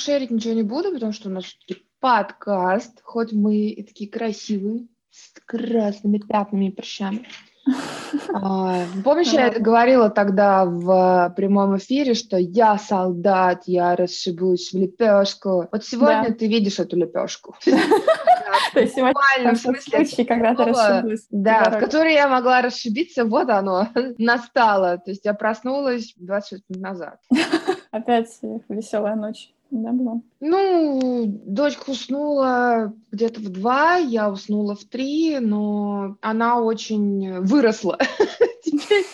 шерить ничего не буду, потому что у нас все-таки подкаст, хоть мы и такие красивые, с красными пятнами и прыщами. А, помнишь, я говорила тогда в прямом эфире, что я солдат, я расшибусь в лепешку. Вот сегодня ты видишь эту лепешку. То есть сегодня случай, когда ты расшиблась. Да, в которой я могла расшибиться, вот оно, настало. То есть я проснулась 26 минут назад. Опять веселая ночь. Да, была. Ну, дочка уснула где-то в два, я уснула в три, но она очень выросла. Теперь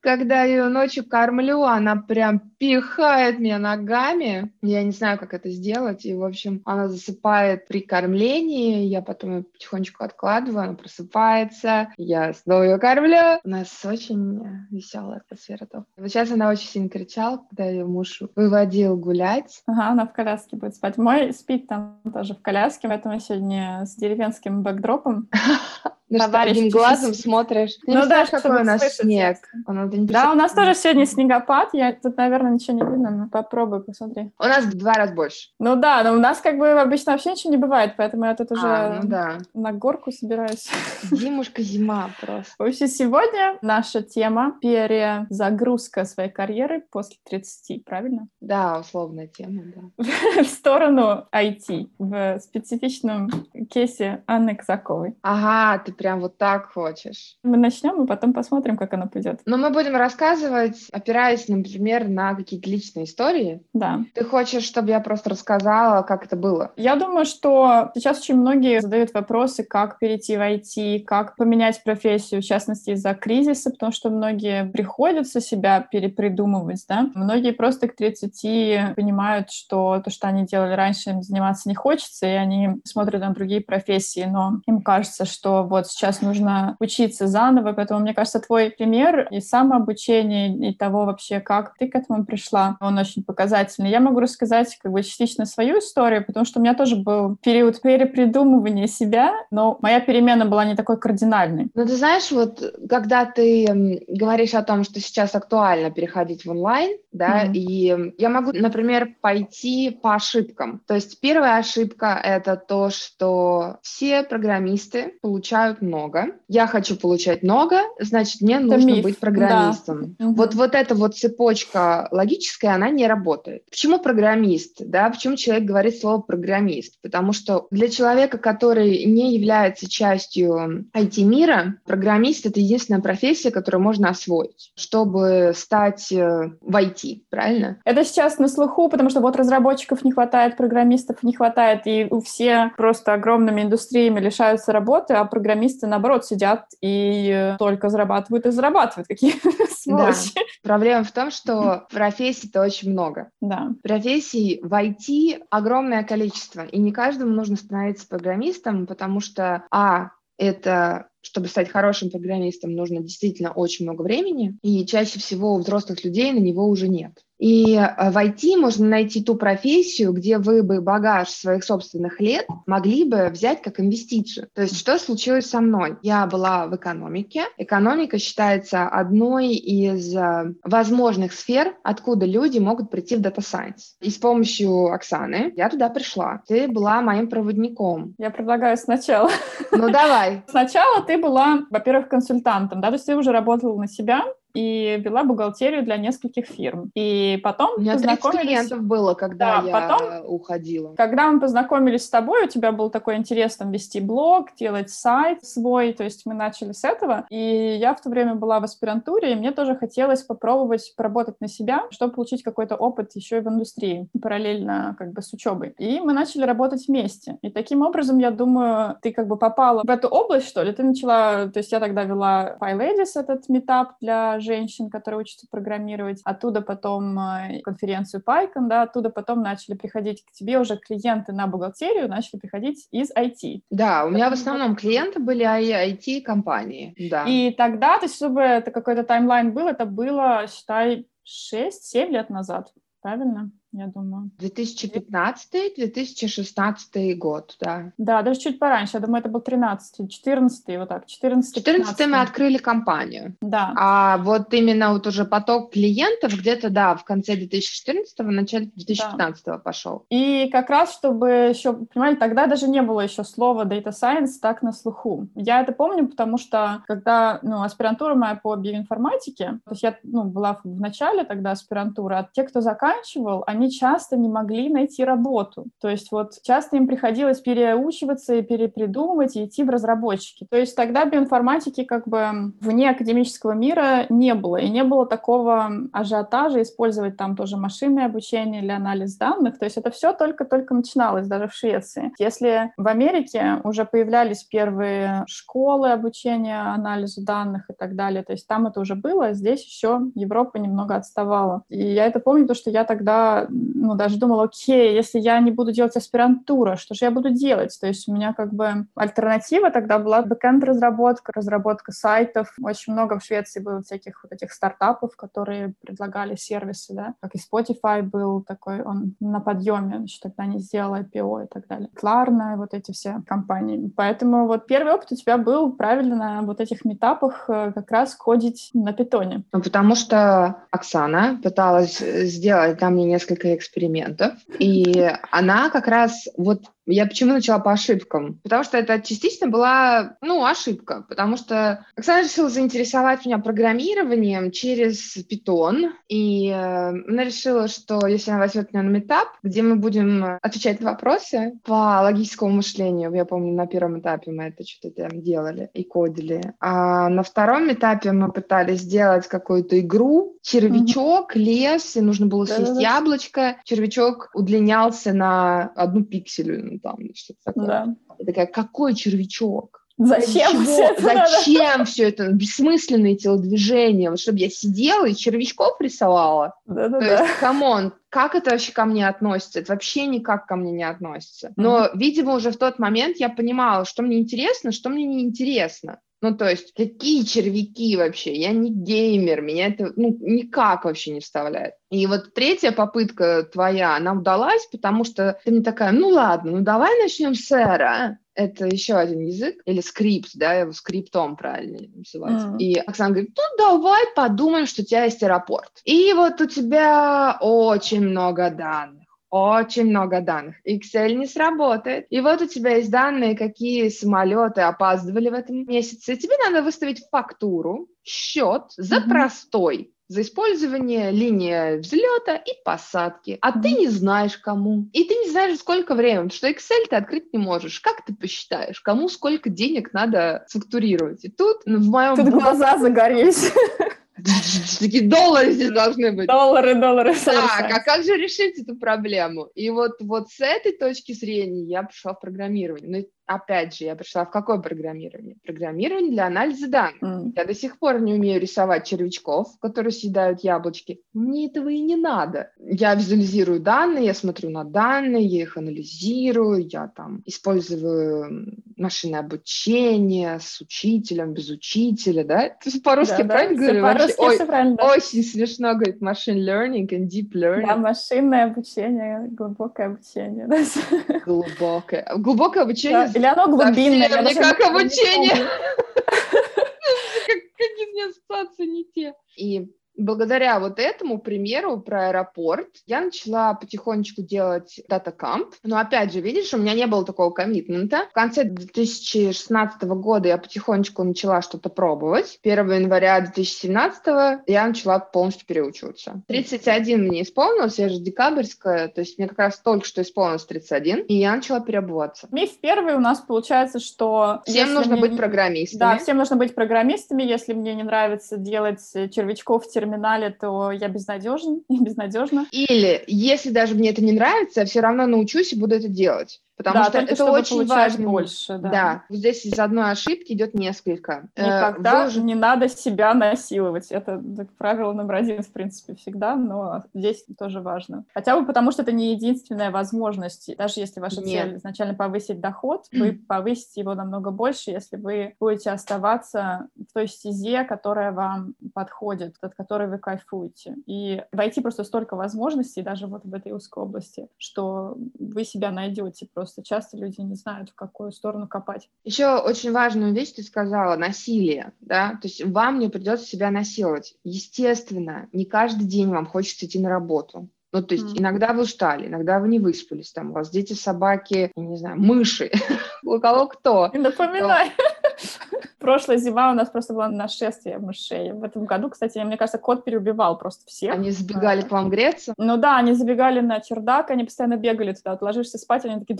когда ее ночью кормлю, она прям пихает меня ногами. Я не знаю, как это сделать. И, в общем, она засыпает при кормлении. Я потом ее потихонечку откладываю, она просыпается. Я снова ее кормлю. У нас очень веселая атмосфера. Вот сейчас она очень сильно кричала, когда ее муж выводил гулять. Ага, она в коляске будет спать. Мой спит там тоже в коляске, поэтому сегодня с деревенским бэкдропом. Ну что, одним глазом смотришь. ну да, какой у нас снег. да, у нас тоже сегодня снегопад. Я тут, наверное, ничего не видно, но попробуй, посмотри. У нас в два раза больше. Ну да, но у нас как бы обычно вообще ничего не бывает, поэтому я тут уже а, ну да. на горку собираюсь. Зимушка, зима просто. В общем, сегодня наша тема — перезагрузка своей карьеры после 30, правильно? Да, условная тема, да. в сторону IT, в специфичном кейсе Анны Казаковой. Ага, ты прям вот так хочешь. Мы начнем и потом посмотрим, как оно пойдет. Но мы будем рассказывать, опираясь, например, на какие-то личные истории. Да. Ты хочешь, чтобы я просто рассказала, как это было? Я думаю, что сейчас очень многие задают вопросы, как перейти в IT, как поменять профессию, в частности, из-за кризиса, потому что многие приходится себя перепридумывать, да. Многие просто к 30 понимают, что то, что они делали раньше, им заниматься не хочется, и они смотрят на другие профессии, но им кажется, что вот сейчас нужно учиться заново, поэтому, мне кажется, твой пример и самообучение, и того вообще, как ты к этому пришла, он очень показательный. Я могу рассказать как бы частично свою историю, потому что у меня тоже был период перепридумывания себя, но моя перемена была не такой кардинальной. Ну, ты знаешь, вот когда ты говоришь о том, что сейчас актуально переходить в онлайн, да, mm-hmm. и я могу, например, пойти по ошибкам. То есть первая ошибка — это то, что все программисты получают много. Я хочу получать много, значит, мне Это нужно миф. быть программистом. Да. Вот, вот эта вот цепочка логическая, она не работает. Почему программист? Да? Почему человек говорит слово программист? Потому что для человека, который не является частью IT-мира, программист — это единственная профессия, которую можно освоить, чтобы стать э, в IT, правильно? Это сейчас на слуху, потому что вот разработчиков не хватает, программистов не хватает, и у все просто огромными индустриями лишаются работы, а программисты наоборот, сидят и только зарабатывают и зарабатывают. Какие да. Проблема в том, что профессий-то очень много. Да. Профессий в IT огромное количество, и не каждому нужно становиться программистом, потому что, а, это чтобы стать хорошим программистом, нужно действительно очень много времени, и чаще всего у взрослых людей на него уже нет. И э, в IT можно найти ту профессию, где вы бы багаж своих собственных лет могли бы взять как инвестицию. То есть что случилось со мной? Я была в экономике. Экономика считается одной из э, возможных сфер, откуда люди могут прийти в Data Science. И с помощью Оксаны я туда пришла. Ты была моим проводником. Я предлагаю сначала. Ну давай. Сначала ты была, во-первых, консультантом, да, то есть ты уже работала на себя, и вела бухгалтерию для нескольких фирм. И потом У меня познакомились... клиентов было, когда да, я потом, уходила. Когда мы познакомились с тобой, у тебя был такой интерес там вести блог, делать сайт свой, то есть мы начали с этого. И я в то время была в аспирантуре, и мне тоже хотелось попробовать поработать на себя, чтобы получить какой-то опыт еще и в индустрии, параллельно как бы с учебой. И мы начали работать вместе. И таким образом, я думаю, ты как бы попала в эту область, что ли? Ты начала, то есть я тогда вела PyLadies, этот метап для женщин, которые учатся программировать. Оттуда потом э, конференцию Python, да, оттуда потом начали приходить к тебе уже клиенты на бухгалтерию, начали приходить из IT. Да, у меня в основном клиенты были IT-компании, да. И тогда, то есть чтобы это какой-то таймлайн был, это было, считай, 6-7 лет назад правильно? Я думаю. 2015-2016 год, да. Да, даже чуть пораньше, я думаю, это был 13 14 вот так, 14 14 мы открыли компанию. Да. А вот именно вот уже поток клиентов где-то, да, в конце 2014 в начале 2015 да. пошел. И как раз, чтобы еще, понимаете, тогда даже не было еще слова Data Science так на слуху. Я это помню, потому что когда, ну, аспирантура моя по биоинформатике, то есть я, ну, была в начале тогда аспирантуры, а те, кто заканчивал, они часто не могли найти работу. То есть вот часто им приходилось переучиваться и перепридумывать и идти в разработчики. То есть тогда биоинформатики как бы вне академического мира не было, и не было такого ажиотажа использовать там тоже машинное обучение или анализ данных. То есть это все только-только начиналось даже в Швеции. Если в Америке уже появлялись первые школы обучения анализу данных и так далее, то есть там это уже было, а здесь еще Европа немного отставала. И я это помню, потому что я тогда, ну, даже думала, окей, если я не буду делать аспирантура, что же я буду делать? То есть у меня как бы альтернатива тогда была бэкэнд-разработка, разработка сайтов. Очень много в Швеции было всяких вот этих стартапов, которые предлагали сервисы, да, как и Spotify был такой, он на подъеме, значит, тогда не сделал IPO и так далее. Klarna, вот эти все компании. Поэтому вот первый опыт у тебя был правильно на вот этих метапах э, как раз ходить на питоне. Ну, потому что Оксана пыталась сделать там мне несколько экспериментов, и она как раз вот я почему начала по ошибкам? Потому что это частично была, ну, ошибка, потому что Оксана решила заинтересовать меня программированием через Python, и э, она решила, что если она возьмет меня на метап, где мы будем отвечать на вопросы по логическому мышлению, я помню, на первом этапе мы это что-то там делали и кодили, а на втором этапе мы пытались сделать какую-то игру, червячок, mm-hmm. лес, и нужно было съесть Да-да-да. яблочко, червячок удлинялся на одну пикселю, там, что-то такое. Да. Я такая, какой червячок? Зачем все это? Зачем все это? Бессмысленные телодвижения. Вот чтобы я сидела и червячков рисовала. Да-да-да. То есть, come on, как это вообще ко мне относится? Это вообще никак ко мне не относится. Но, mm-hmm. видимо, уже в тот момент я понимала, что мне интересно, что мне не интересно. Ну, то есть, какие червяки вообще? Я не геймер, меня это ну, никак вообще не вставляет. И вот третья попытка твоя, она удалась, потому что ты мне такая, ну ладно, ну давай начнем с R. Это еще один язык, или скрипт, да, его скриптом правильно называть. Mm. И Оксана говорит, ну давай подумаем, что у тебя есть аэропорт. И вот у тебя очень много данных очень много данных. Excel не сработает. И вот у тебя есть данные, какие самолеты опаздывали в этом месяце. Тебе надо выставить фактуру, счет за mm-hmm. простой за использование линии взлета и посадки, а ты не знаешь кому, и ты не знаешь, сколько времени, потому что Excel ты открыть не можешь. Как ты посчитаешь, кому сколько денег надо фактурировать? И тут ну, в моем... Тут глаза загорелись. Такие доллары здесь должны быть. Доллары, доллары. Так, а как же решить эту проблему? И вот, вот с этой точки зрения я пришла в программирование. Ну, опять же, я пришла в какое программирование? Программирование для анализа данных. Mm. Я до сих пор не умею рисовать червячков, которые съедают яблочки. Мне этого и не надо. Я визуализирую данные, я смотрю на данные, я их анализирую, я там использую машинное обучение с учителем, без учителя, да? По-русски да, правильно да, говорю? По-русски Ой, правильно. Очень смешно говорит machine learning and deep learning. Да, машинное обучение, глубокое обучение. Глубокое. Глубокое обучение или оно глубинное. Совсем не как обучение. Как из меня ассоциации не те. И благодаря вот этому примеру про аэропорт я начала потихонечку делать дата-камп. Но опять же, видишь, у меня не было такого коммитмента. В конце 2016 года я потихонечку начала что-то пробовать. 1 января 2017 я начала полностью переучиваться. 31 мне исполнилось, я же декабрьская, то есть мне как раз только что исполнилось 31, и я начала переобуваться. Миф первый у нас получается, что... Всем нужно мне... быть программистами. Да, всем нужно быть программистами, если мне не нравится делать червячков в терминале терминале, то я безнадежен, безнадежна. Или, если даже мне это не нравится, я все равно научусь и буду это делать. Потому да, что это очень важно. больше. Да. да, здесь из одной ошибки идет несколько. Э, Никогда уже... не надо себя насиловать. Это правило номер один, в принципе, всегда, но здесь тоже важно. Хотя бы потому, что это не единственная возможность. Даже если ваша Нет. цель изначально повысить доход, вы повысите его намного больше, если вы будете оставаться в той стезе, которая вам подходит, от которой вы кайфуете. И войти просто столько возможностей даже вот в этой узкой области, что вы себя найдете. Просто часто люди не знают, в какую сторону копать. Еще очень важную вещь ты сказала — насилие, да? То есть вам не придется себя насиловать. Естественно, не каждый день вам хочется идти на работу. Ну, то есть mm. иногда вы устали, иногда вы не выспались, там у вас дети, собаки, не знаю, мыши, у кого кто. Напоминай. Прошлая зима у нас просто была нашествие мышей. В этом году, кстати, мне кажется, кот переубивал просто всех. Они забегали к вам греться? Ну да, они забегали на чердак, они постоянно бегали туда. Вот ложишься спать, они такие...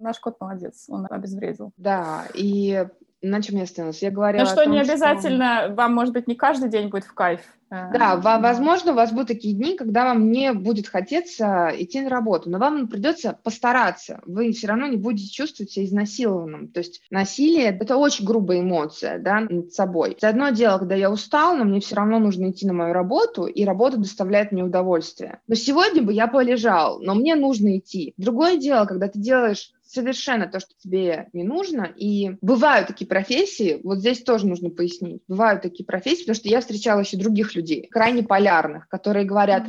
Наш кот молодец, он обезвредил. Да, и на чем я остановилась? Я говорила Ну что, том, не обязательно, что... вам, может быть, не каждый день будет в кайф. Э, да, да, возможно, у вас будут такие дни, когда вам не будет хотеться идти на работу, но вам придется постараться. Вы все равно не будете чувствовать себя изнасилованным. То есть насилие — это очень грубая эмоция да, над собой. Это одно дело, когда я устал, но мне все равно нужно идти на мою работу, и работа доставляет мне удовольствие. Но сегодня бы я полежал, но мне нужно идти. Другое дело, когда ты делаешь совершенно то, что тебе не нужно. И бывают такие профессии, вот здесь тоже нужно пояснить, бывают такие профессии, потому что я встречала еще других людей, крайне полярных, которые говорят,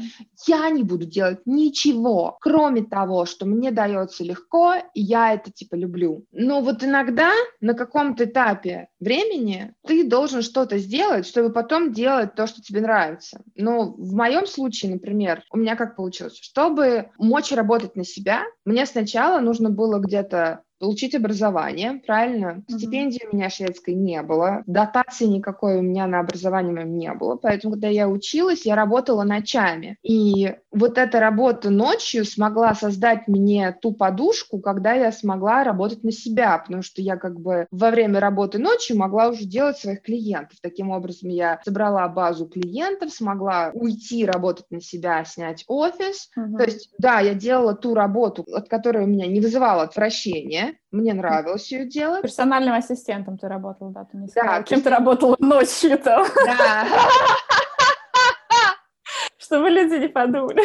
я не буду делать ничего, кроме того, что мне дается легко, и я это типа люблю. Но вот иногда на каком-то этапе времени ты должен что-то сделать, чтобы потом делать то, что тебе нравится. Но в моем случае, например, у меня как получилось? Чтобы мочь работать на себя, мне сначала нужно было где-то получить образование, правильно? Mm-hmm. Стипендии у меня шведской не было, дотации никакой у меня на образование не было, поэтому, когда я училась, я работала ночами. И вот эта работа ночью смогла создать мне ту подушку, когда я смогла работать на себя, потому что я как бы во время работы ночью могла уже делать своих клиентов. Таким образом, я собрала базу клиентов, смогла уйти работать на себя, снять офис. Mm-hmm. То есть, да, я делала ту работу, от которой у меня не вызывало отвращения, мне нравилось ее делать. Персональным ассистентом ты работала, да? Ты не сказала. Да. Кем ты работала ночью-то? Да. Чтобы люди не подумали.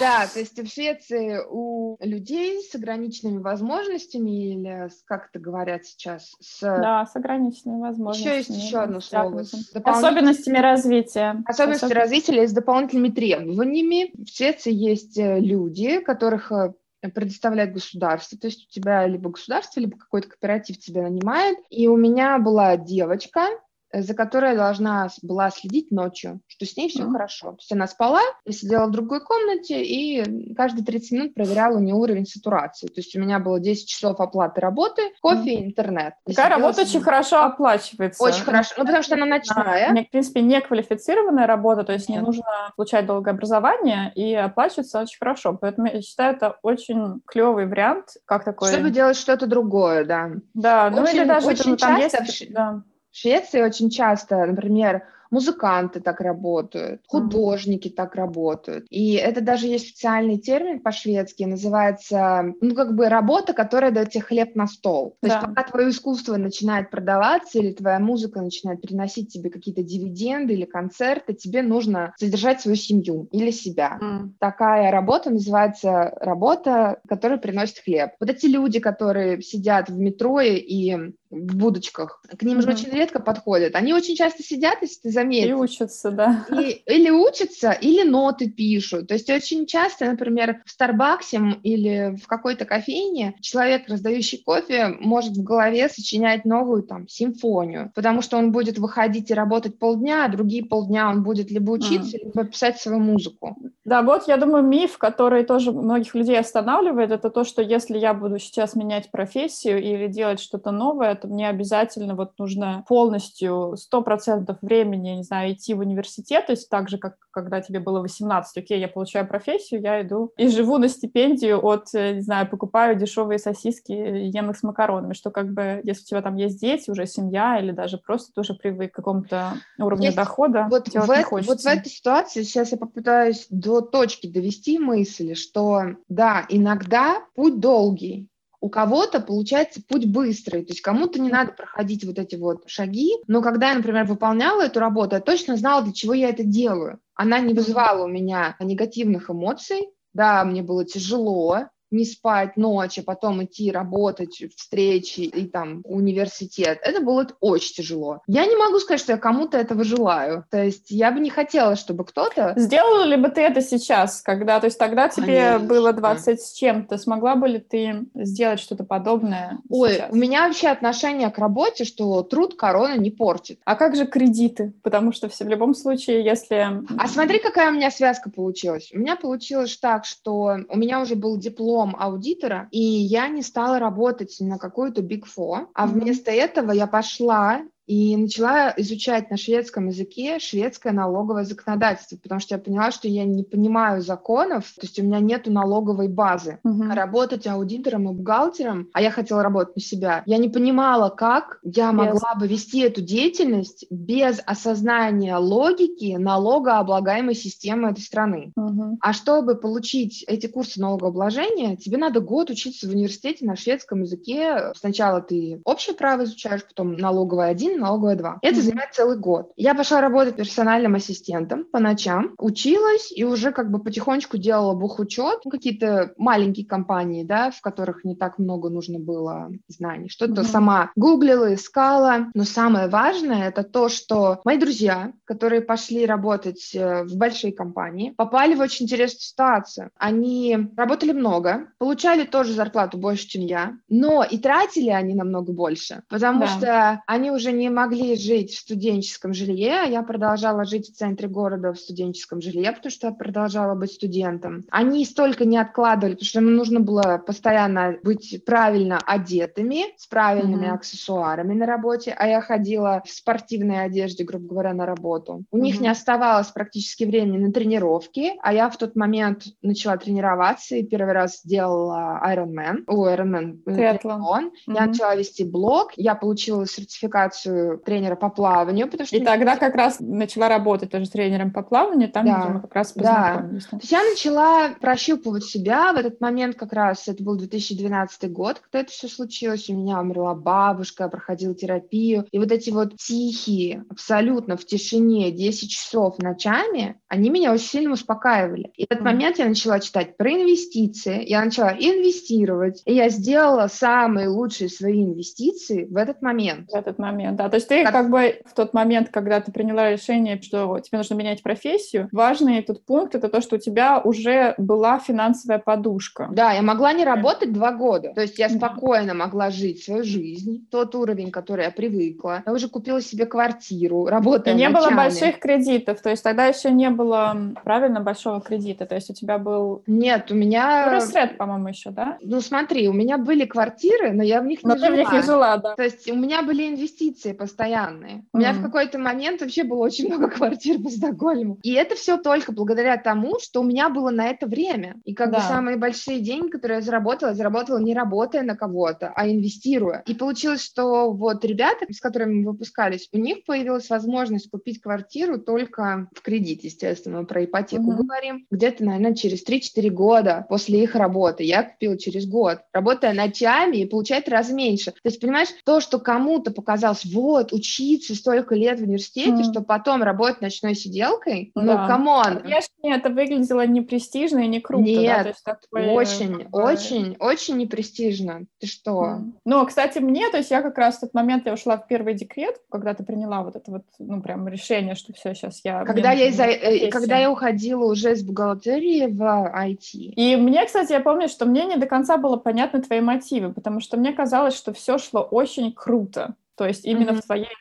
Да, то есть в Швеции у людей с ограниченными возможностями, или как это говорят сейчас? С... Да, с ограниченными возможностями. Еще есть еще одно слово. Особенностями развития. Особенности Особен... развития с дополнительными требованиями. В Швеции есть э, люди, которых э, предоставляет государство, то есть у тебя либо государство, либо какой-то кооператив тебя нанимает. И у меня была девочка, за которой я должна была следить ночью, что с ней все mm-hmm. хорошо. То есть она спала, я сидела в другой комнате и каждые 30 минут проверяла у нее уровень сатурации. То есть у меня было 10 часов оплаты работы, кофе mm-hmm. и интернет. Такая работа очень хорошо оплачивается. Очень хорошо, ну потому что она ночная. А, в принципе, неквалифицированная работа, то есть Нет. не нужно получать долгое образование и оплачивается очень хорошо. Поэтому я считаю, это очень клевый вариант, как такой... Чтобы делать что-то другое, да. Да, ну очень, или даже очень там часто есть... Да. В Швеции очень часто, например, музыканты так работают, художники mm. так работают. И это даже есть специальный термин по-шведски, называется, ну, как бы работа, которая дает тебе хлеб на стол. То да. есть пока твое искусство начинает продаваться или твоя музыка начинает приносить тебе какие-то дивиденды или концерты, тебе нужно содержать свою семью или себя. Mm. Такая работа называется работа, которая приносит хлеб. Вот эти люди, которые сидят в метро и в будочках, к ним mm-hmm. же очень редко подходят. Они очень часто сидят, если ты заметил. И учатся, да. И, или учатся, или ноты пишут. То есть очень часто, например, в Старбаксе или в какой-то кофейне человек, раздающий кофе, может в голове сочинять новую там симфонию, потому что он будет выходить и работать полдня, а другие полдня он будет либо учиться, mm. либо писать свою музыку. Да, вот я думаю, миф, который тоже многих людей останавливает, это то, что если я буду сейчас менять профессию или делать что-то новое, то мне обязательно вот нужно полностью 100% времени, не знаю, идти в университет, то есть так же, как когда тебе было 18, окей, я получаю профессию, я иду и живу на стипендию от, э, не знаю, покупаю дешевые сосиски, ем их с макаронами, что как бы, если у тебя там есть дети, уже семья, или даже просто ты уже привык к какому-то уровню есть, дохода, вот в, это, вот в этой ситуации сейчас я попытаюсь до точки довести мысли, что да, иногда путь долгий, у кого-то получается путь быстрый, то есть кому-то не надо проходить вот эти вот шаги, но когда я, например, выполняла эту работу, я точно знала, для чего я это делаю. Она не вызывала у меня негативных эмоций, да, мне было тяжело, не спать ночь, а потом идти работать, встречи и там университет. Это было очень тяжело. Я не могу сказать, что я кому-то этого желаю. То есть я бы не хотела, чтобы кто-то... Сделала ли бы ты это сейчас, когда... То есть тогда тебе Конечно. было 20 с чем-то. Смогла бы ли ты сделать что-то подобное Ой, сейчас? у меня вообще отношение к работе, что труд корона не портит. А как же кредиты? Потому что все в любом случае, если... А смотри, какая у меня связка получилась. У меня получилось так, что у меня уже был диплом диплом аудитора, и я не стала работать на какую-то Big Four, а вместо этого я пошла и начала изучать на шведском языке шведское налоговое законодательство, потому что я поняла, что я не понимаю законов, то есть у меня нету налоговой базы. Угу. работать аудитором и бухгалтером, а я хотела работать на себя, я не понимала, как я могла бы вести эту деятельность без осознания логики налогооблагаемой системы этой страны. Угу. А чтобы получить эти курсы налогообложения, тебе надо год учиться в университете на шведском языке. Сначала ты общее право изучаешь, потом налоговое один, один, налоговая два. Это mm-hmm. занимает целый год. Я пошла работать персональным ассистентом по ночам, училась и уже как бы потихонечку делала бухучет, ну, какие-то маленькие компании, да, в которых не так много нужно было знаний. Что-то mm-hmm. сама гуглила, искала. Но самое важное это то, что мои друзья, которые пошли работать э, в большие компании, попали в очень интересную ситуацию. Они работали много, получали тоже зарплату больше, чем я, но и тратили они намного больше, потому да. что они уже не могли жить в студенческом жилье, а я продолжала жить в центре города в студенческом жилье, потому что я продолжала быть студентом. Они столько не откладывали, потому что им нужно было постоянно быть правильно одетыми, с правильными mm-hmm. аксессуарами на работе, а я ходила в спортивной одежде, грубо говоря, на работу. У mm-hmm. них не оставалось практически времени на тренировки, а я в тот момент начала тренироваться и первый раз сделала Ironman, о, Ironman, э, триатлон. Mm-hmm. Я начала вести блог, я получила сертификацию тренера по плаванию, потому что... И тогда как раз начала работать тоже с тренером по плаванию, там, да. где мы как раз познакомились. Да. То есть я начала прощупывать себя в этот момент как раз, это был 2012 год, когда это все случилось, у меня умерла бабушка, я проходила терапию, и вот эти вот тихие, абсолютно в тишине 10 часов ночами, они меня очень сильно успокаивали. И в этот mm. момент я начала читать про инвестиции, я начала инвестировать, и я сделала самые лучшие свои инвестиции в этот момент. В этот момент, да. То есть ты как... как бы в тот момент, когда ты приняла решение, что тебе нужно менять профессию, важный тут пункт — это то, что у тебя уже была финансовая подушка. Да, я могла не работать два года. То есть я спокойно могла жить свою жизнь, тот уровень, который я привыкла. Я уже купила себе квартиру, работая И не ночами. было больших кредитов, то есть тогда еще не было, правильно, большого кредита, то есть у тебя был... Нет, у меня... Росред, по-моему, еще, да? Ну смотри, у меня были квартиры, но я в них но не жила. Но ты в них не жила, да. То есть у меня были инвестиции инвестиции постоянные. У меня в какой-то момент вообще было очень много квартир по Стокгольму. И это все только благодаря тому, что у меня было на это время. И как да. бы самые большие деньги, которые я заработала, я заработала не работая на кого-то, а инвестируя. И получилось, что вот ребята, с которыми мы выпускались, у них появилась возможность купить квартиру только в кредит, естественно, мы про ипотеку угу. говорим, где-то, наверное, через 3-4 года после их работы. Я купила через год, работая ночами и получать раз меньше. То есть, понимаешь, то, что кому-то показалось казалось, вот, учиться столько лет в университете, mm. чтобы потом работать ночной сиделкой, ну, да. come on. Конечно, это выглядело не престижно и не круто. Нет, да? такое, очень, как очень, очень непрестижно. Ты что? Mm. Ну, кстати, мне, то есть я как раз в тот момент, я ушла в первый декрет, когда ты приняла вот это вот, ну, прям решение, что все, сейчас я... Когда я, из, э, когда я уходила уже из бухгалтерии в IT. И мне, кстати, я помню, что мне не до конца было понятно твои мотивы, потому что мне казалось, что все шло очень круто. То есть именно mm-hmm. в твоей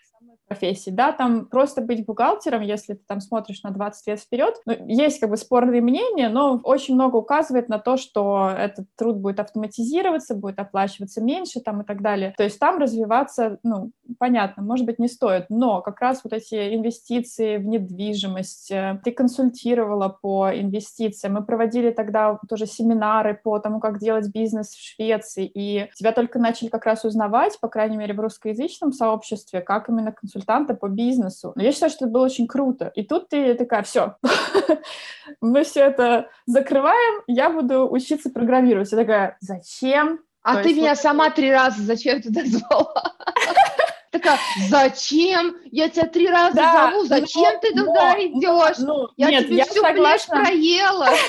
профессии, да, там просто быть бухгалтером, если ты там смотришь на 20 лет вперед, ну, есть как бы спорные мнения, но очень много указывает на то, что этот труд будет автоматизироваться, будет оплачиваться меньше там и так далее. То есть там развиваться, ну, понятно, может быть, не стоит, но как раз вот эти инвестиции в недвижимость, э, ты консультировала по инвестициям, мы проводили тогда тоже семинары по тому, как делать бизнес в Швеции, и тебя только начали как раз узнавать, по крайней мере, в русскоязычном сообществе, как именно консультировать консультанта по бизнесу. Но я считаю, что это было очень круто. И тут ты такая, все, мы все это закрываем, я буду учиться программировать. Я такая, зачем? А То ты меня вот... сама три раза зачем туда звала? Такая, зачем? Я тебя три раза да, зову, зачем но, ты туда но, идешь? Ну, я нет, тебе я всю согласна. проела.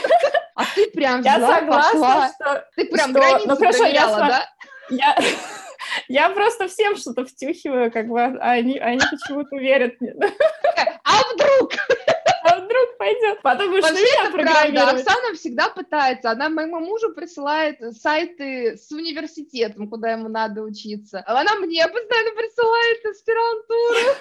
А ты прям я взяла, согласна, пошла. Что, ты прям что, границу ну, хорошо, проверяла, я, да? Я, я просто всем что-то втюхиваю, как бы, а они, они почему-то верят мне. А вдруг? А вдруг пойдет? Потому что Вообще правда. Оксана всегда пытается. Она моему мужу присылает сайты с университетом, куда ему надо учиться. Она мне постоянно присылает аспирантуру.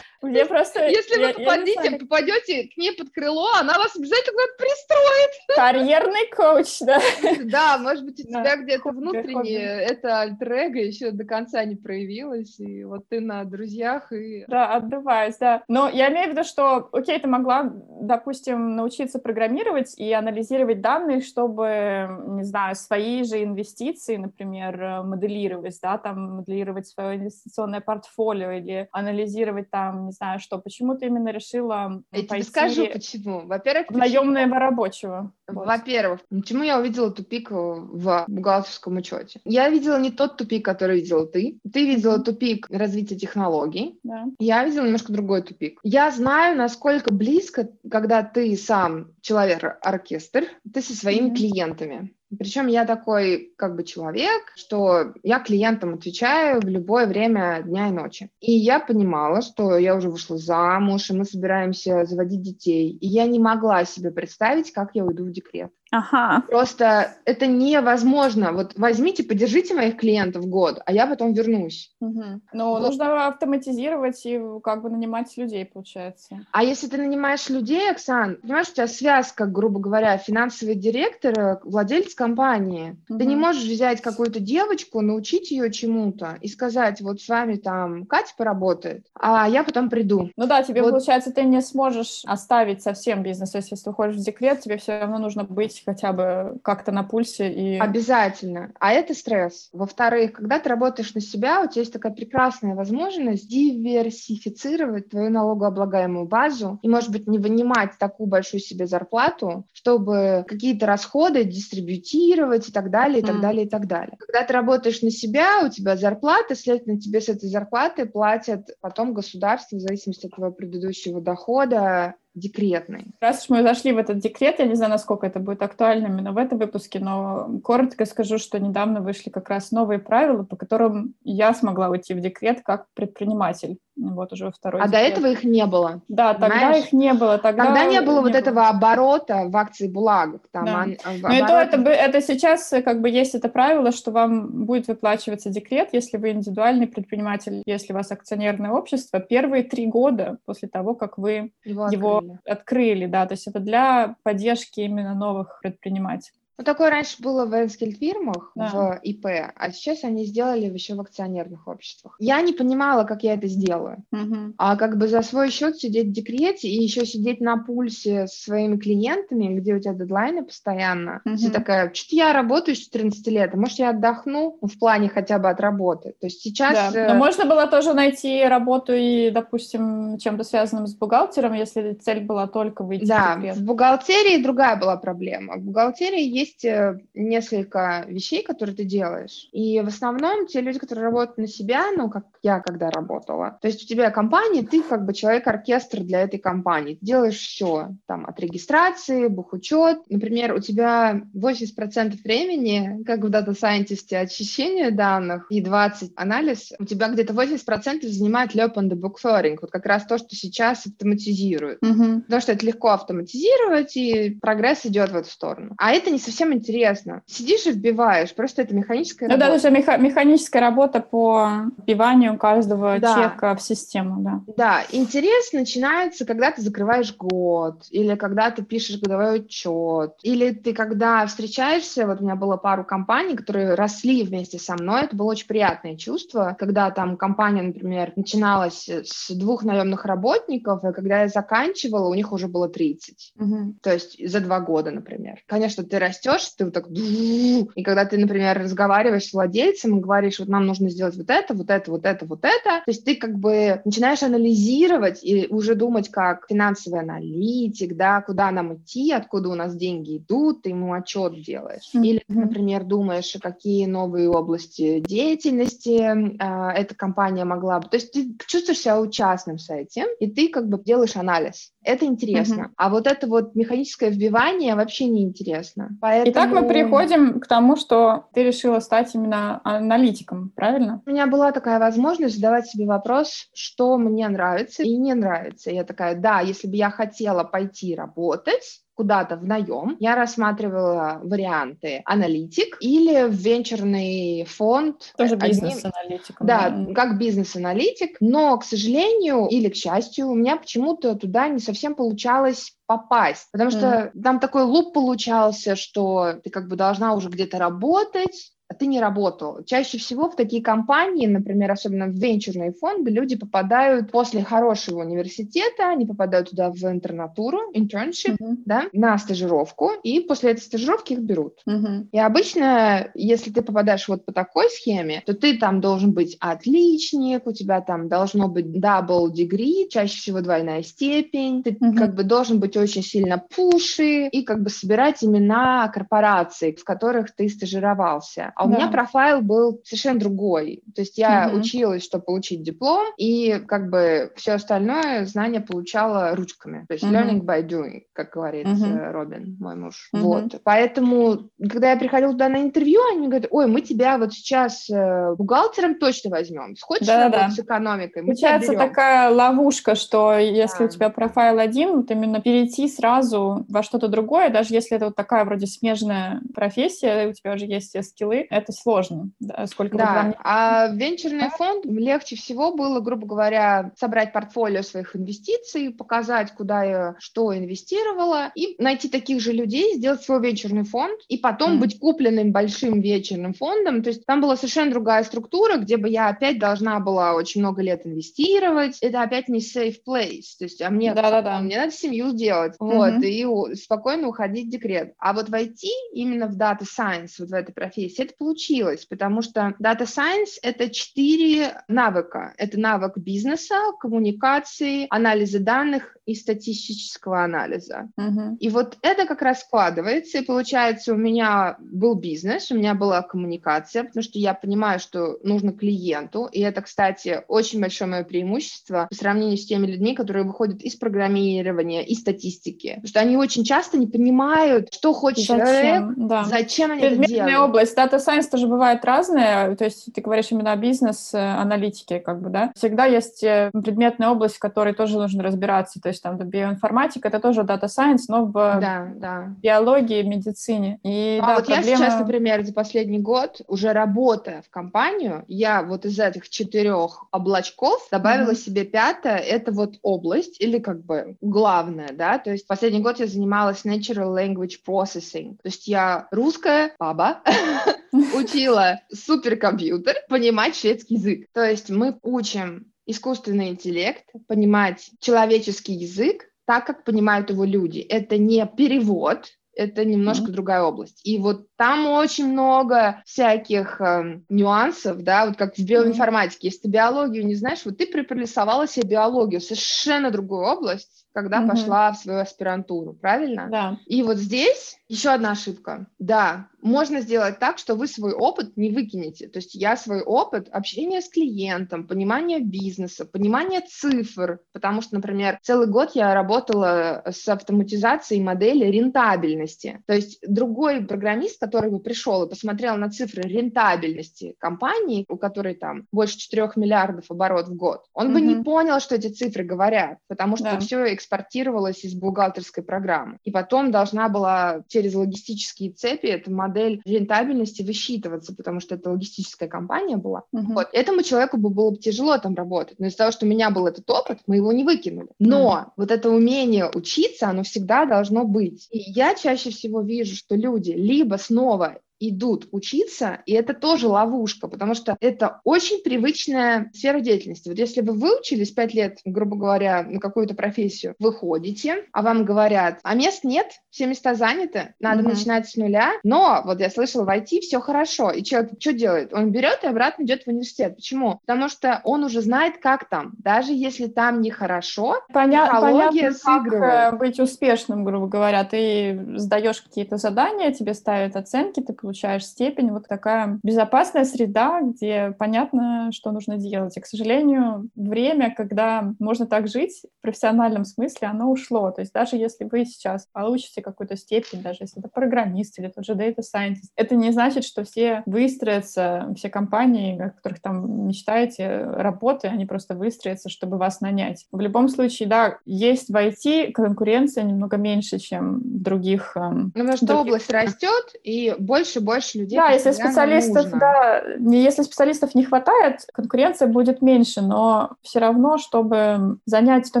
Мне просто... Если я, вы попадете, я попадете к ней под крыло, она вас обязательно куда-то пристроит. Карьерный коуч, да? Да, может быть, у тебя да. где-то внутренне это альтер еще до конца не проявилось, и вот ты на друзьях и... Да, отдуваюсь, да. Но я имею в виду, что, окей, ты могла, допустим, научиться программировать и анализировать данные, чтобы, не знаю, свои же инвестиции, например, моделировать, да, там, моделировать свое инвестиционное портфолио или анализировать там, не знаю что. Почему ты именно решила Я пойти тебе скажу, почему. Во-первых, в наемного рабочего. Во-первых, почему я увидела тупик в бухгалтерском учете? Я видела не тот тупик, который видела ты. Ты видела тупик развития технологий. Да. Я видела немножко другой тупик. Я знаю, насколько близко, когда ты сам человек-оркестр, ты со своими mm-hmm. клиентами. Причем я такой как бы человек, что я клиентам отвечаю в любое время дня и ночи. И я понимала, что я уже вышла замуж, и мы собираемся заводить детей. И я не могла себе представить, как я уйду в декрет. Ага. Просто это невозможно. Вот возьмите, подержите моих клиентов год, а я потом вернусь. Угу. Ну, вот. нужно автоматизировать и как бы нанимать людей, получается. А если ты нанимаешь людей, Оксан, понимаешь, у тебя связка, грубо говоря, финансовый директор, владелец компании. Угу. Ты не можешь взять какую-то девочку, научить ее чему-то и сказать, вот с вами там Катя поработает, а я потом приду. Ну да, тебе, вот. получается, ты не сможешь оставить совсем бизнес. Если ты уходишь в декрет, тебе все равно нужно быть быть хотя бы как-то на пульсе. И... Обязательно. А это стресс. Во-вторых, когда ты работаешь на себя, у тебя есть такая прекрасная возможность диверсифицировать твою налогооблагаемую базу и, может быть, не вынимать такую большую себе зарплату, чтобы какие-то расходы дистрибьютировать и так далее, и так mm. далее, и так далее. Когда ты работаешь на себя, у тебя зарплата, следовательно, тебе с этой зарплаты платят потом государство в зависимости от твоего предыдущего дохода декретный. Раз уж мы зашли в этот декрет, я не знаю, насколько это будет актуально именно в этом выпуске, но коротко скажу, что недавно вышли как раз новые правила, по которым я смогла уйти в декрет как предприниматель. Вот уже второй. А декрет. до этого их не было. Да, понимаешь? тогда их не было. Тогда, тогда не было не вот было. этого оборота в акции Булагов. Там, да. ну и то это, это сейчас как бы есть это правило, что вам будет выплачиваться декрет, если вы индивидуальный предприниматель, если у вас акционерное общество, первые три года после того, как вы его, его открыли. открыли. Да, то есть это для поддержки именно новых предпринимателей. Ну, такое раньше было в энскельд-фирмах, да. в ИП, а сейчас они сделали еще в акционерных обществах. Я не понимала, как я это сделаю. Угу. А как бы за свой счет сидеть в декрете и еще сидеть на пульсе с своими клиентами, где у тебя дедлайны постоянно. Угу. Ты такая, что-то я работаю с 14 лет, а может, я отдохну ну, в плане хотя бы от работы. То есть сейчас... Да. Но можно было тоже найти работу и, допустим, чем-то связанным с бухгалтером, если цель была только выйти да, в декрет. в бухгалтерии другая была проблема. В бухгалтерии есть есть э, несколько вещей, которые ты делаешь. И в основном те люди, которые работают на себя, ну, как я когда работала, то есть у тебя компания, ты как бы человек-оркестр для этой компании. Ты делаешь все, там, от регистрации, бухучет. Например, у тебя 80% времени, как в Data Scientist, очищение данных и 20 анализ, у тебя где-то 80% занимает LEP and Bookføring, вот как раз то, что сейчас автоматизируют. Mm-hmm. Потому что это легко автоматизировать, и прогресс идет в эту сторону. А это не совсем совсем интересно. Сидишь и вбиваешь, просто это механическая ну, работа. Да, это механическая работа по вбиванию каждого да. чека в систему, да. Да, интерес начинается, когда ты закрываешь год, или когда ты пишешь годовой отчет, или ты когда встречаешься, вот у меня было пару компаний, которые росли вместе со мной, это было очень приятное чувство, когда там компания, например, начиналась с двух наемных работников, и когда я заканчивала, у них уже было 30. Угу. То есть за два года, например. Конечно, ты растешь растешь, ты вот так... И когда ты, например, разговариваешь с владельцем и говоришь, вот нам нужно сделать вот это, вот это, вот это, вот это, то есть ты как бы начинаешь анализировать и уже думать как финансовый аналитик, да, куда нам идти, откуда у нас деньги идут, ты ему отчет делаешь. Или, например, думаешь, какие новые области деятельности э, эта компания могла бы. То есть ты чувствуешь себя участным с этим, и ты как бы делаешь анализ. Это интересно. Mm-hmm. А вот это вот механическое вбивание вообще не интересно. Поэтому... Итак, мы приходим к тому, что ты решила стать именно аналитиком, правильно? У меня была такая возможность задавать себе вопрос, что мне нравится и не нравится. И я такая, да, если бы я хотела пойти работать, куда-то в наем, я рассматривала варианты аналитик или венчурный фонд. Тоже бизнес-аналитик. Да, как бизнес-аналитик, но, к сожалению или к счастью, у меня почему-то туда не совсем получалось попасть, потому что mm. там такой луп получался, что ты как бы должна уже где-то работать, ты не работал. Чаще всего в такие компании, например, особенно в венчурные фонды, люди попадают после хорошего университета, они попадают туда в интернатуру, internship, uh-huh. да, на стажировку, и после этой стажировки их берут. Uh-huh. И обычно, если ты попадаешь вот по такой схеме, то ты там должен быть отличник, у тебя там должно быть double degree, чаще всего двойная степень, ты uh-huh. как бы должен быть очень сильно пуши и как бы собирать имена корпораций, в которых ты стажировался. А у да. меня профайл был совершенно другой. То есть я угу. училась, чтобы получить диплом, и как бы все остальное знание получала ручками. То есть угу. learning by doing, как говорит угу. Робин, мой муж. Угу. Вот. Поэтому, когда я приходила туда на интервью, они говорят, ой, мы тебя вот сейчас э, бухгалтером точно возьмем. Хочешь да, да. с экономикой? Мы Получается такая ловушка, что если да. у тебя профайл один, вот именно перейти сразу во что-то другое, даже если это вот такая вроде смежная профессия, у тебя уже есть все скиллы, это сложно. Да, сколько да. Вот а венчурный фонд легче всего было, грубо говоря, собрать портфолио своих инвестиций, показать, куда я что инвестировала, и найти таких же людей, сделать свой венчурный фонд, и потом mm. быть купленным большим венчурным фондом. То есть там была совершенно другая структура, где бы я опять должна была очень много лет инвестировать. Это опять не safe place. То есть, а мне, да, да, да. мне надо семью сделать. Mm-hmm. Вот, и спокойно уходить в декрет. А вот войти именно в data science, вот в этой профессии, это получилось, потому что Data Science — это четыре навыка. Это навык бизнеса, коммуникации, анализа данных и статистического анализа. Uh-huh. И вот это как раз складывается, и получается у меня был бизнес, у меня была коммуникация, потому что я понимаю, что нужно клиенту, и это, кстати, очень большое мое преимущество по сравнению с теми людьми, которые выходят из программирования, и статистики, потому что они очень часто не понимают, что хочет зачем? человек, да. зачем они это делают. область, Data Science тоже бывает разное, то есть ты говоришь именно о бизнес-аналитике, как бы, да? Всегда есть э, предметная область, в которой тоже нужно разбираться, то есть там биоинформатика, это тоже Data Science, но в да, да. биологии, медицине. И, а да, вот проблема... я сейчас, например, за последний год, уже работая в компанию, я вот из этих четырех облачков добавила mm-hmm. себе пятое, это вот область, или как бы главное, да, то есть последний год я занималась Natural Language Processing, то есть я русская баба, учила суперкомпьютер понимать шведский язык. То есть мы учим искусственный интеллект понимать человеческий язык так, как понимают его люди. Это не перевод, это немножко mm-hmm. другая область. И вот там очень много всяких э, нюансов, да, вот как в биоинформатике. Если ты биологию не знаешь, вот ты припрессовала себе биологию, совершенно другую область, когда mm-hmm. пошла в свою аспирантуру, правильно? Да. И вот здесь еще одна ошибка. Да, можно сделать так, что вы свой опыт не выкинете. То есть я свой опыт общения с клиентом, понимание бизнеса, понимание цифр, потому что, например, целый год я работала с автоматизацией модели рентабельности. То есть другой программист, который бы пришел и посмотрел на цифры рентабельности компании, у которой там больше 4 миллиардов оборот в год, он mm-hmm. бы не понял, что эти цифры говорят, потому что да. все экспортировалось из бухгалтерской программы. И потом должна была через логистические цепи эта модель рентабельности высчитываться, потому что это логистическая компания была. Uh-huh. Вот. Этому человеку бы было бы тяжело там работать. Но из-за того, что у меня был этот опыт, мы его не выкинули. Но uh-huh. вот это умение учиться, оно всегда должно быть. И я чаще всего вижу, что люди либо снова идут учиться, и это тоже ловушка, потому что это очень привычная сфера деятельности. Вот если вы выучились пять лет, грубо говоря, на какую-то профессию, вы ходите, а вам говорят, а мест нет, все места заняты, надо mm-hmm. начинать с нуля, но вот я слышала, в IT все хорошо, и человек что делает? Он берет и обратно идет в университет. Почему? Потому что он уже знает, как там, даже если там нехорошо, Поня- понятно, как э, быть успешным, грубо говоря. Ты сдаешь какие-то задания, тебе ставят оценки, ты получаешь степень. Вот такая безопасная среда, где понятно, что нужно делать. И, к сожалению, время, когда можно так жить в профессиональном смысле, оно ушло. То есть даже если вы сейчас получите какую-то степень, даже если это программист или тот же data scientist, это не значит, что все выстроятся, все компании, о которых там мечтаете, работы, они просто выстроятся, чтобы вас нанять. В любом случае, да, есть в IT конкуренция немного меньше, чем в других. Эм, ну, потому что других... область растет, и больше и больше людей. Да, если специалистов, нужно. да, если специалистов не хватает, конкуренция будет меньше, но все равно, чтобы занять то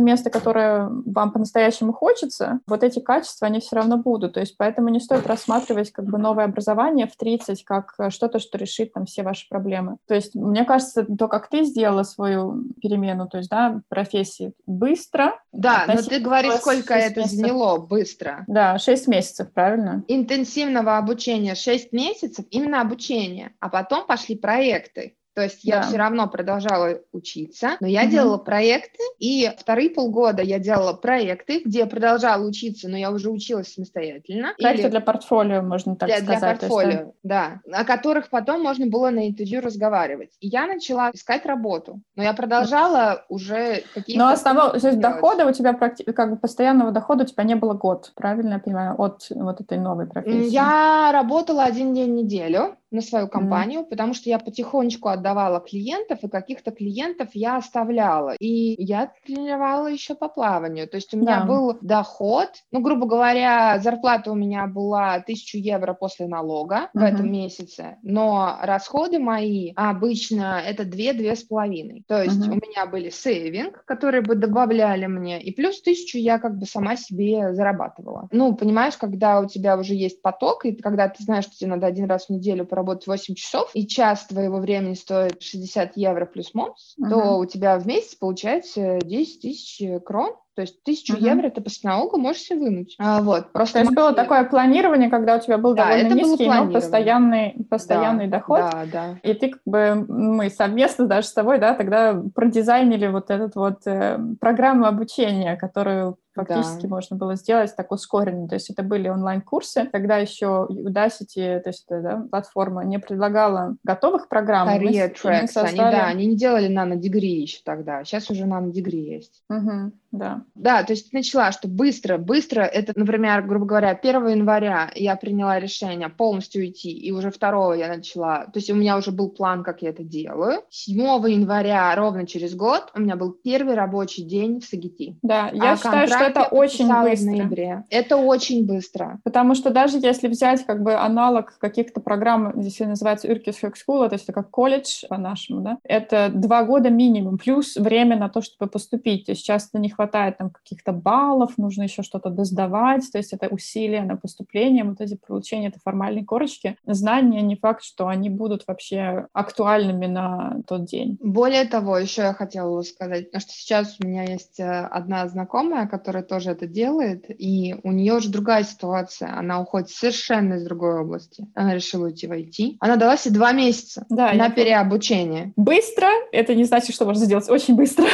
место, которое вам по-настоящему хочется, вот эти качества, они все равно будут. То есть поэтому не стоит рассматривать как бы новое образование в 30 как что-то, что решит там все ваши проблемы. То есть мне кажется, то, как ты сделала свою перемену, то есть, да, профессии быстро. Да, но ты говоришь, сколько это месяцев. заняло быстро. Да, 6 месяцев, правильно? Интенсивного обучения 6 месяцев, именно обучение, а потом пошли проекты. То есть да. я все равно продолжала учиться, но я угу. делала проекты, и вторые полгода я делала проекты, где я продолжала учиться, но я уже училась самостоятельно. Проекты или... для портфолио, можно так для, сказать. Для портфолио, есть, да, о которых потом можно было на интервью разговаривать. И я начала искать работу, но я продолжала уже какие-то... Но основного, то есть дохода у тебя, практи... как бы постоянного дохода у тебя не было год, правильно я понимаю, от вот этой новой профессии? Я работала один день в неделю, на свою компанию, mm. потому что я потихонечку отдавала клиентов, и каких-то клиентов я оставляла. И я тренировала еще по плаванию. То есть у меня да. был доход, ну, грубо говоря, зарплата у меня была 1000 евро после налога mm-hmm. в этом месяце, но расходы мои обычно это 2-2,5. То есть mm-hmm. у меня были сейвинг, которые бы добавляли мне, и плюс 1000 я как бы сама себе зарабатывала. Ну, понимаешь, когда у тебя уже есть поток, и когда ты знаешь, что тебе надо один раз в неделю поработать 8 часов, и час твоего времени стоит 60 евро плюс мопс, uh-huh. то у тебя в месяц получается 10 тысяч крон, то есть тысячу uh-huh. евро ты после налога можешь себе вынуть. А, вот, просто То есть было такое планирование, когда у тебя был да, довольно низкий, но постоянный, постоянный да, доход. Да, да. И ты как бы, мы совместно даже с тобой, да, тогда продизайнили вот этот вот э, программу обучения, которую фактически да. можно было сделать так ускоренно. То есть это были онлайн-курсы. Тогда еще Udacity, то есть это, да, платформа, не предлагала готовых программ. Career Tracks, создали... они, да, они не делали нано-дегри еще тогда. Сейчас уже нано-дегри есть. Угу, да. Да, то есть начала, что быстро, быстро, это, например, грубо говоря, 1 января я приняла решение полностью уйти, и уже 2 я начала, то есть у меня уже был план, как я это делаю. 7 января, ровно через год, у меня был первый рабочий день в Сагити. Да, я а считаю, что это очень быстро. В ноябре. Это очень быстро. Потому что даже если взять как бы аналог каких-то программ, здесь называется Yrkeshögskola, то есть это как колледж по-нашему, да, это два года минимум, плюс время на то, чтобы поступить. То есть часто не хватает там каких-то баллов, нужно еще что-то доздавать, то есть это усилия на поступление, вот эти получения этой формальной корочки. Знания не факт, что они будут вообще актуальными на тот день. Более того, еще я хотела сказать, что сейчас у меня есть э, одна знакомая, которая которая тоже это делает, и у нее уже другая ситуация. Она уходит совершенно из другой области. Она решила уйти в IT. Она дала себе два месяца да, на переобучение. Быстро — это не значит, что можно сделать очень быстро.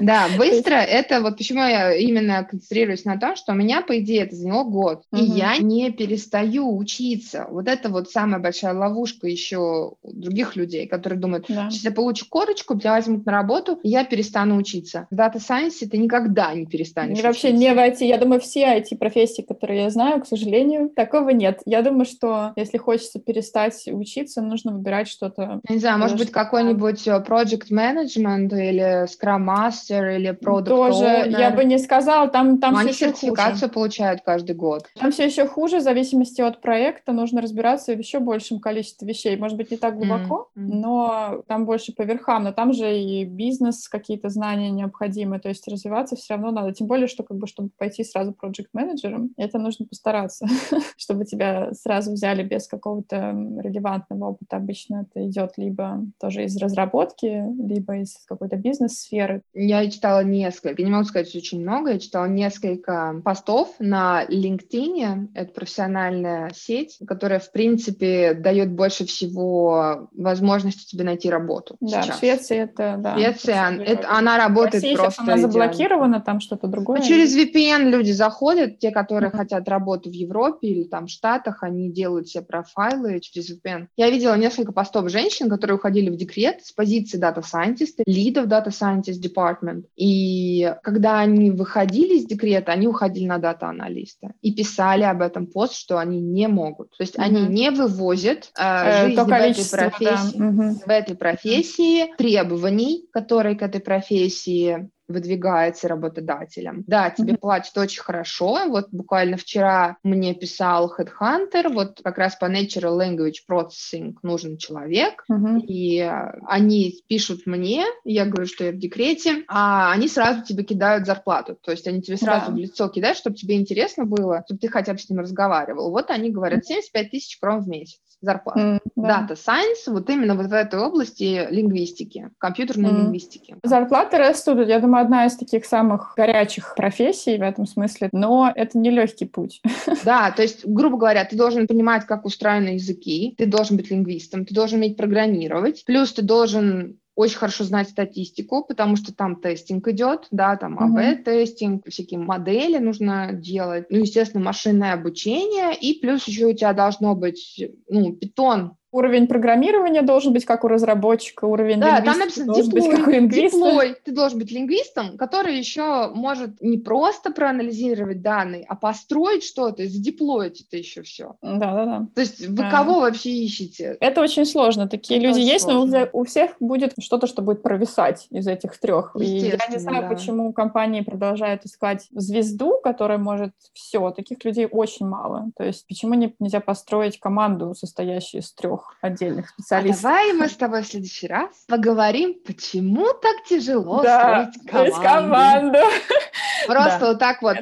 Да, быстро — это вот почему я именно концентрируюсь на том, что у меня, по идее, это заняло год. И я не перестаю учиться. Вот это вот самая большая ловушка еще у других людей, которые думают, сейчас я получу корочку, меня возьмут на работу, и я перестану учиться. В Data Science ты никогда не перестанешь вообще не в IT. Я думаю, все IT-профессии, которые я знаю, к сожалению, такого нет. Я думаю, что если хочется перестать учиться, нужно выбирать что-то. Не знаю, может быть, какой-нибудь э, project management или Scrum Master или Product Тоже, года. Я бы не сказала, там, там Но все они сертификацию хуже. получают каждый год. Там все еще хуже, в зависимости от проекта, нужно разбираться в еще большем количестве вещей. Может быть, не так глубоко, mm-hmm. но там больше по верхам, но там же и бизнес, какие-то знания необходимы, то есть развиваться все равно надо. Тем более, что как бы, чтобы пойти сразу проект-менеджером, это нужно постараться, чтобы тебя сразу взяли без какого-то релевантного опыта. Обычно это идет либо тоже из разработки, либо из какой-то бизнес-сферы. Я читала несколько, не могу сказать очень много, я читала несколько постов на LinkedIn, это профессиональная сеть, которая, в принципе, дает больше всего возможности тебе найти работу Да, сейчас. в Швеции это, да. Швеция, это, она работает России просто она заблокирована, там что-то другое? Ну, через VPN люди заходят, те, которые mm-hmm. хотят работу в Европе или там в Штатах, они делают все профайлы через VPN. Я видела несколько постов женщин, которые уходили в декрет с позиции Scientist, лидов Scientist Department. И когда они выходили из декрета, они уходили на дата-аналиста и писали об этом пост, что они не могут. То есть mm-hmm. они не вывозят э, жизнь в этой профессии, да. mm-hmm. в этой профессии требований, которые к этой профессии выдвигается работодателем. Да, тебе mm-hmm. платят очень хорошо. Вот буквально вчера мне писал Headhunter, вот как раз по Natural Language Processing нужен человек, mm-hmm. и они пишут мне, я говорю, что я в декрете, а они сразу тебе кидают зарплату. То есть они тебе сразу да. в лицо кидают, чтобы тебе интересно было, чтобы ты хотя бы с ним разговаривал. Вот они говорят 75 тысяч крон в месяц зарплату. Mm, да. Data Science, вот именно вот в этой области лингвистики, компьютерной mm. лингвистики. Зарплаты растут, я думаю, одна из таких самых горячих профессий в этом смысле, но это не легкий путь. Да, то есть, грубо говоря, ты должен понимать, как устроены языки, ты должен быть лингвистом, ты должен уметь программировать, плюс ты должен очень хорошо знать статистику, потому что там тестинг идет, да, там АБ-тестинг, всякие модели нужно делать, ну, естественно, машинное обучение, и плюс еще у тебя должно быть, ну, питон Уровень программирования должен быть как у разработчика, уровень да, там написано должен диплой, быть как у лингвиста. Диплой. Ты должен быть лингвистом, который еще может не просто проанализировать данные, а построить что-то, задеплоить это еще все. Да-да-да. То есть вы а. кого вообще ищете? Это очень сложно. Такие это люди есть, сложно. но у всех будет что-то, что будет провисать из этих трех. И я не знаю, да. почему компании продолжают искать звезду, которая может все. Таких людей очень мало. То есть почему не, нельзя построить команду, состоящую из трех трех отдельных а специалистов. А давай мы с тобой в следующий раз поговорим, почему так тяжело да, строить команду. команду. Просто да. вот так вот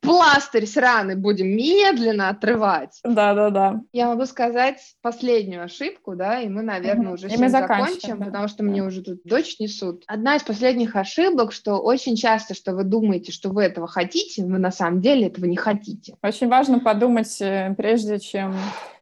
пластырь с раны будем медленно отрывать. Да, да, да. Я могу сказать последнюю ошибку, да, и мы, наверное, угу. уже и мы закончим, да. потому что да. мне уже тут дочь несут. Одна из последних ошибок, что очень часто, что вы думаете, что вы этого хотите, вы на самом деле этого не хотите. Очень важно подумать, э, прежде чем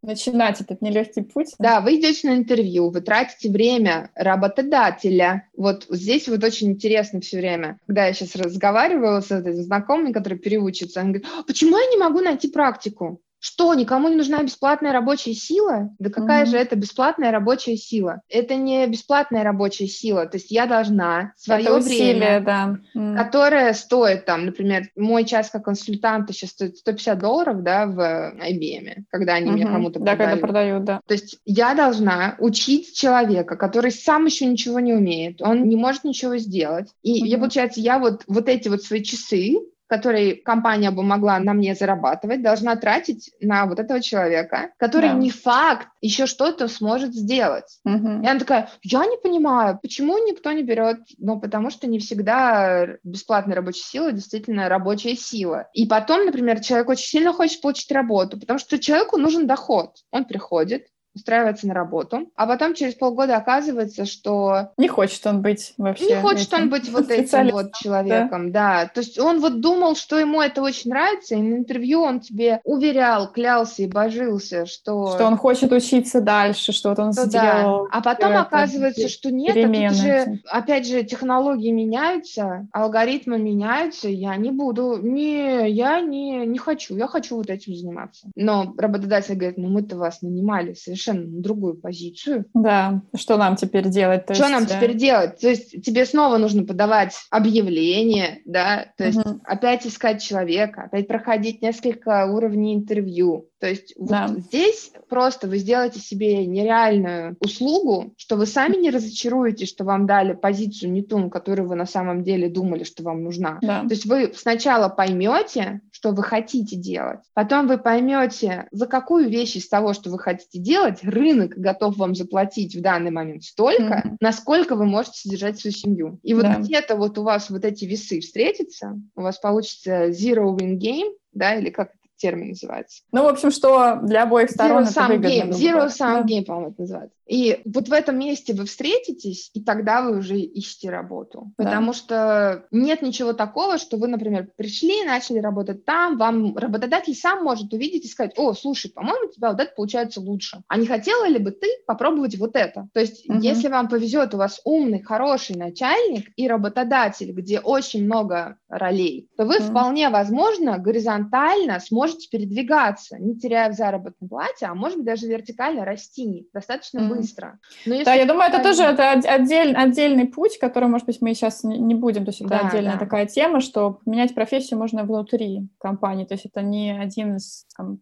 начинать этот нелегкий путь. Да, вы идете на интервью, вы тратите время работодателя. Вот здесь вот очень интересно все время, когда я сейчас разговаривала с этим знакомым, который переучится, он говорит, «А почему я не могу найти практику? Что, никому не нужна бесплатная рабочая сила? Да какая mm-hmm. же это бесплатная рабочая сила? Это не бесплатная рабочая сила. То есть я должна свое усилие, время, да. mm. которое стоит там, например, мой час как консультанта сейчас стоит 150 долларов, да, в IBM, когда они mm-hmm. мне кому-то продают. Да, когда продают, да. То есть я должна учить человека, который сам еще ничего не умеет, он не может ничего сделать. И mm-hmm. я, получается, я вот, вот эти вот свои часы, который компания бы могла на мне зарабатывать, должна тратить на вот этого человека, который да. не факт еще что-то сможет сделать. Угу. И она такая, я не понимаю, почему никто не берет? Ну, потому что не всегда бесплатная рабочая сила действительно рабочая сила. И потом, например, человек очень сильно хочет получить работу, потому что человеку нужен доход. Он приходит, устраивается на работу, а потом через полгода оказывается, что... Не хочет он быть вообще Не хочет этим. он быть вот этим вот человеком, да. да. То есть он вот думал, что ему это очень нравится, и на интервью он тебе уверял, клялся и божился, что... Что он хочет учиться дальше, что вот он что сделал... Да. А потом оказывается, что нет, а тут же, опять же, технологии меняются, алгоритмы меняются, я не буду, не, я не, не хочу, я хочу вот этим заниматься. Но работодатель говорит, ну мы-то вас нанимали совершенно совершенно другую позицию. Да, что нам теперь делать? То что есть, нам да? теперь делать? То есть тебе снова нужно подавать объявление, да, то есть угу. опять искать человека, опять проходить несколько уровней интервью, То есть да. вот здесь просто вы сделаете себе нереальную услугу, что вы сами не разочаруетесь, что вам дали позицию не ту, которую вы на самом деле думали, что вам нужна. Да. То есть вы сначала поймете, что вы хотите делать, потом вы поймете, за какую вещь из того, что вы хотите делать, рынок готов вам заплатить в данный момент столько, mm-hmm. насколько вы можете содержать свою семью. И вот да. где-то вот у вас вот эти весы встретятся, у вас получится zero win game, да, или как термин называется. Ну, в общем, что для обоих сторон Zero sum game. Zero sum game, по-моему, это называется. И вот в этом месте вы встретитесь, и тогда вы уже ищете работу. Да. Потому что нет ничего такого, что вы, например, пришли, начали работать там, вам работодатель сам может увидеть и сказать, о, слушай, по-моему, у тебя вот это получается лучше. А не хотела ли бы ты попробовать вот это? То есть, угу. если вам повезет, у вас умный, хороший начальник и работодатель, где очень много ролей, то вы угу. вполне возможно горизонтально сможете передвигаться, не теряя в заработной плате, а может быть даже вертикально расти достаточно угу быстро. Но да, я думаю, это тоже это отдель, отдельный путь, который, может быть, мы сейчас не будем, то есть это да, отдельная да. такая тема, что менять профессию можно внутри компании, то есть это не один из там,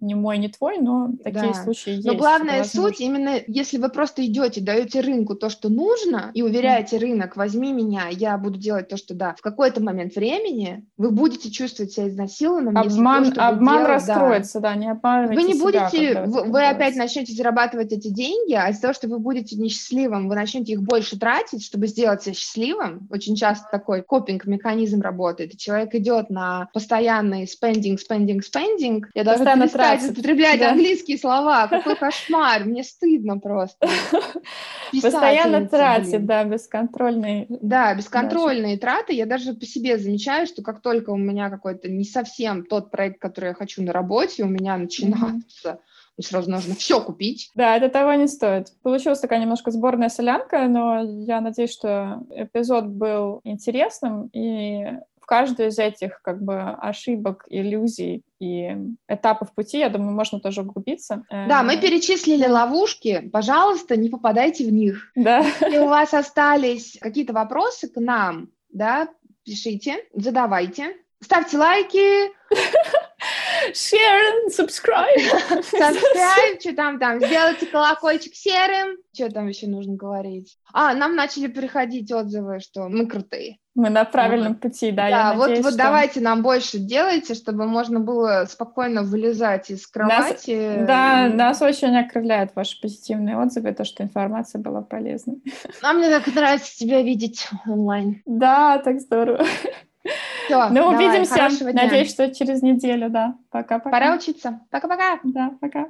не мой, не твой, но такие да. случаи есть. Но главная суть именно, если вы просто идете, даете рынку то, что нужно, и уверяете mm. рынок, возьми меня, я буду делать то, что да, в какой-то момент времени вы будете чувствовать себя изнасилованным. Обман, то, обман делать, раскроется, да. да, не обманывайте Вы не себя, будете, вы, вы опять начнете зарабатывать эти деньги, а из-за того, что вы будете несчастливым, вы начнете их больше тратить, чтобы сделать себя счастливым. Очень часто такой копинг-механизм работает, и человек идет на постоянный spending, spending, spending. Я даже перестать употреблять да. английские слова. Какой кошмар, мне стыдно просто. Постоянно тратит, да, бесконтрольные. Да, бесконтрольные траты. Я даже по себе замечаю, что как только у меня какой-то не совсем тот проект, который я хочу на работе, у меня начинается и сразу нужно все купить. Да, это того не стоит. Получилась такая немножко сборная солянка, но я надеюсь, что эпизод был интересным, и в каждую из этих как бы ошибок, иллюзий и этапов пути, я думаю, можно тоже углубиться. Да, мы э, перечислили ловушки, пожалуйста, не попадайте в них. Да. Если у вас остались какие-то вопросы к нам, да, пишите, задавайте, ставьте лайки, Share and subscribe. Subscribe, что там, там, сделайте колокольчик серым. Что там еще нужно говорить? А, нам начали приходить отзывы, что мы крутые. Мы на правильном вот. пути, да. Да, вот, надеюсь, вот что... давайте нам больше делайте, чтобы можно было спокойно вылезать из кровати. Нас, да, нас очень окрыляют ваши позитивные отзывы, то, что информация была полезной. А мне так нравится тебя видеть онлайн. Да, так здорово. Все, ну, увидимся. Надеюсь, что через неделю, да. Пока-пока. Пора учиться. Пока-пока. Да, пока.